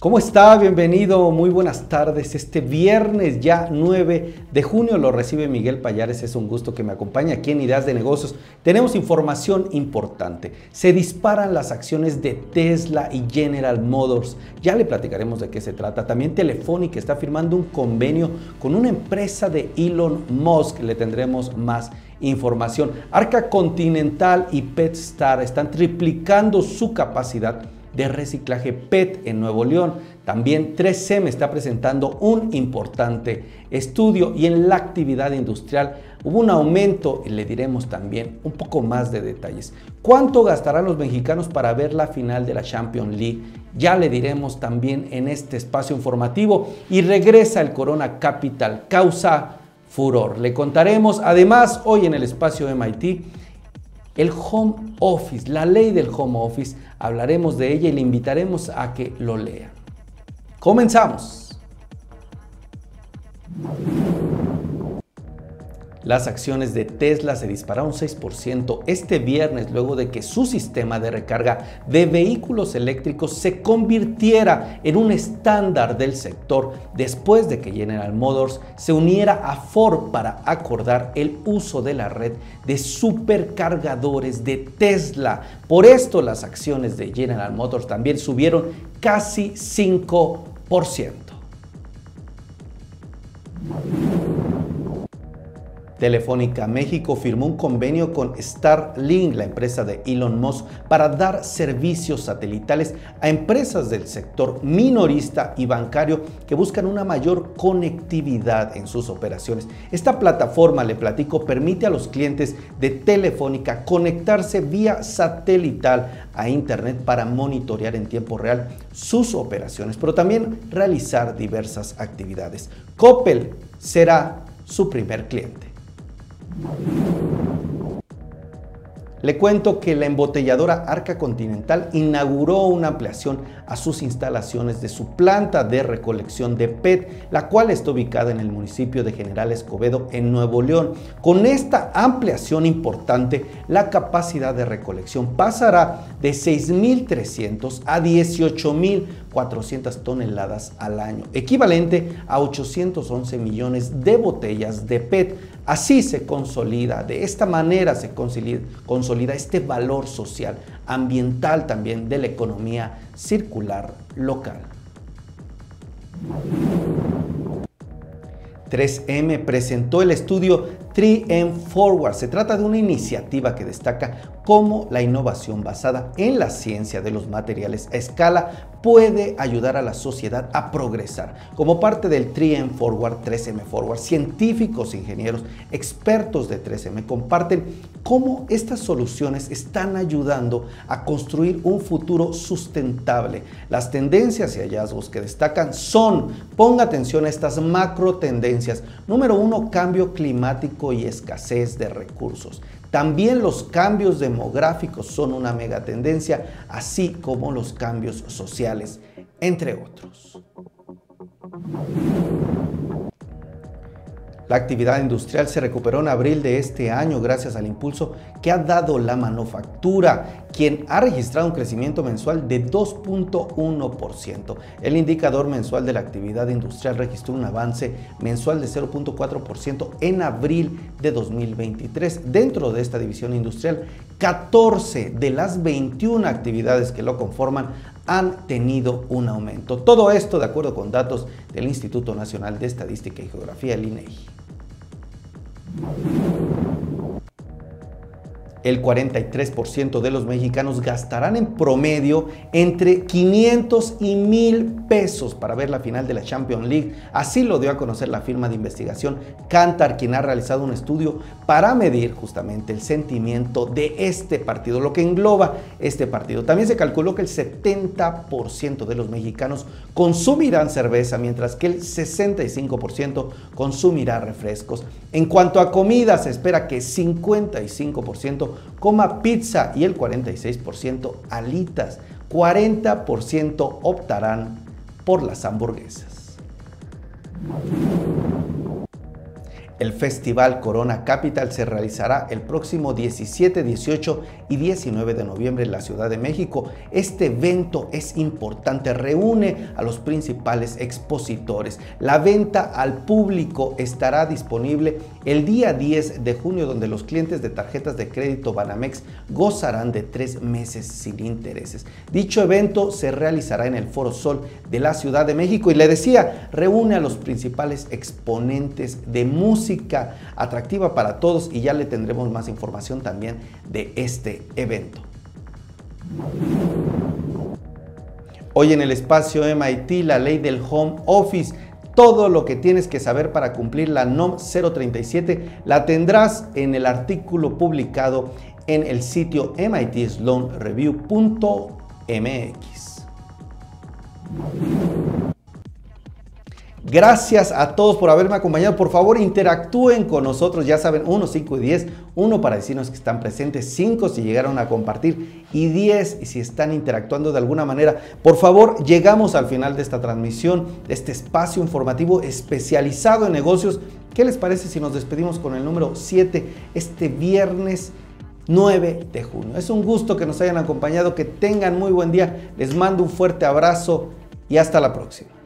¿Cómo está? Bienvenido, muy buenas tardes. Este viernes ya 9 de junio lo recibe Miguel Payares. Es un gusto que me acompañe aquí en Ideas de Negocios. Tenemos información importante. Se disparan las acciones de Tesla y General Motors. Ya le platicaremos de qué se trata. También Telefónica está firmando un convenio con una empresa de Elon Musk. Le tendremos más información. Arca Continental y PetStar están triplicando su capacidad de reciclaje PET en Nuevo León. También 3M está presentando un importante estudio y en la actividad industrial hubo un aumento y le diremos también un poco más de detalles. ¿Cuánto gastarán los mexicanos para ver la final de la Champions League? Ya le diremos también en este espacio informativo y regresa el Corona Capital, causa furor. Le contaremos además hoy en el espacio MIT el home office, la ley del home office, hablaremos de ella y le invitaremos a que lo lea. Comenzamos. Las acciones de Tesla se dispararon 6% este viernes luego de que su sistema de recarga de vehículos eléctricos se convirtiera en un estándar del sector después de que General Motors se uniera a Ford para acordar el uso de la red de supercargadores de Tesla. Por esto las acciones de General Motors también subieron casi 5%. Telefónica México firmó un convenio con Starlink, la empresa de Elon Musk, para dar servicios satelitales a empresas del sector minorista y bancario que buscan una mayor conectividad en sus operaciones. Esta plataforma, le platico, permite a los clientes de Telefónica conectarse vía satelital a Internet para monitorear en tiempo real sus operaciones, pero también realizar diversas actividades. Coppel será su primer cliente. Le cuento que la embotelladora Arca Continental inauguró una ampliación a sus instalaciones de su planta de recolección de PET, la cual está ubicada en el municipio de General Escobedo, en Nuevo León. Con esta ampliación importante, la capacidad de recolección pasará de 6.300 a 18.400 toneladas al año, equivalente a 811 millones de botellas de PET Así se consolida, de esta manera se consolida, este valor social, ambiental también de la economía circular local. 3M presentó el estudio 3M Forward. Se trata de una iniciativa que destaca cómo la innovación basada en la ciencia de los materiales a escala puede ayudar a la sociedad a progresar. Como parte del 3M Forward, 3M Forward, científicos, ingenieros, expertos de 3M comparten cómo estas soluciones están ayudando a construir un futuro sustentable. Las tendencias y hallazgos que destacan son, ponga atención a estas macro tendencias. Número uno, cambio climático y escasez de recursos. También los cambios demográficos son una megatendencia, así como los cambios sociales, entre otros. La actividad industrial se recuperó en abril de este año gracias al impulso que ha dado la manufactura, quien ha registrado un crecimiento mensual de 2.1%. El indicador mensual de la actividad industrial registró un avance mensual de 0.4% en abril de 2023. Dentro de esta división industrial, 14 de las 21 actividades que lo conforman han tenido un aumento. Todo esto de acuerdo con datos del Instituto Nacional de Estadística y Geografía, el INEGI. El 43% de los mexicanos gastarán en promedio entre 500 y 1000 pesos para ver la final de la Champions League. Así lo dio a conocer la firma de investigación Cantar, quien ha realizado un estudio para medir justamente el sentimiento de este partido, lo que engloba este partido. También se calculó que el 70% de los mexicanos consumirán cerveza, mientras que el 65% consumirá refrescos. En cuanto a comida, se espera que 55% coma pizza y el 46% alitas. 40% optarán por las hamburguesas. El Festival Corona Capital se realizará el próximo 17, 18 y 19 de noviembre en la Ciudad de México. Este evento es importante, reúne a los principales expositores. La venta al público estará disponible el día 10 de junio, donde los clientes de tarjetas de crédito Banamex gozarán de tres meses sin intereses. Dicho evento se realizará en el Foro Sol de la Ciudad de México y le decía, reúne a los principales exponentes de música atractiva para todos y ya le tendremos más información también de este evento. Hoy en el espacio MIT, la ley del home office, todo lo que tienes que saber para cumplir la NOM 037 la tendrás en el artículo publicado en el sitio mitsloanreview.mx. Gracias a todos por haberme acompañado. Por favor, interactúen con nosotros. Ya saben, 1, 5 y 10. 1 para decirnos que están presentes, 5 si llegaron a compartir y 10 si están interactuando de alguna manera. Por favor, llegamos al final de esta transmisión, de este espacio informativo especializado en negocios. ¿Qué les parece si nos despedimos con el número 7 este viernes? 9 de junio. Es un gusto que nos hayan acompañado, que tengan muy buen día. Les mando un fuerte abrazo y hasta la próxima.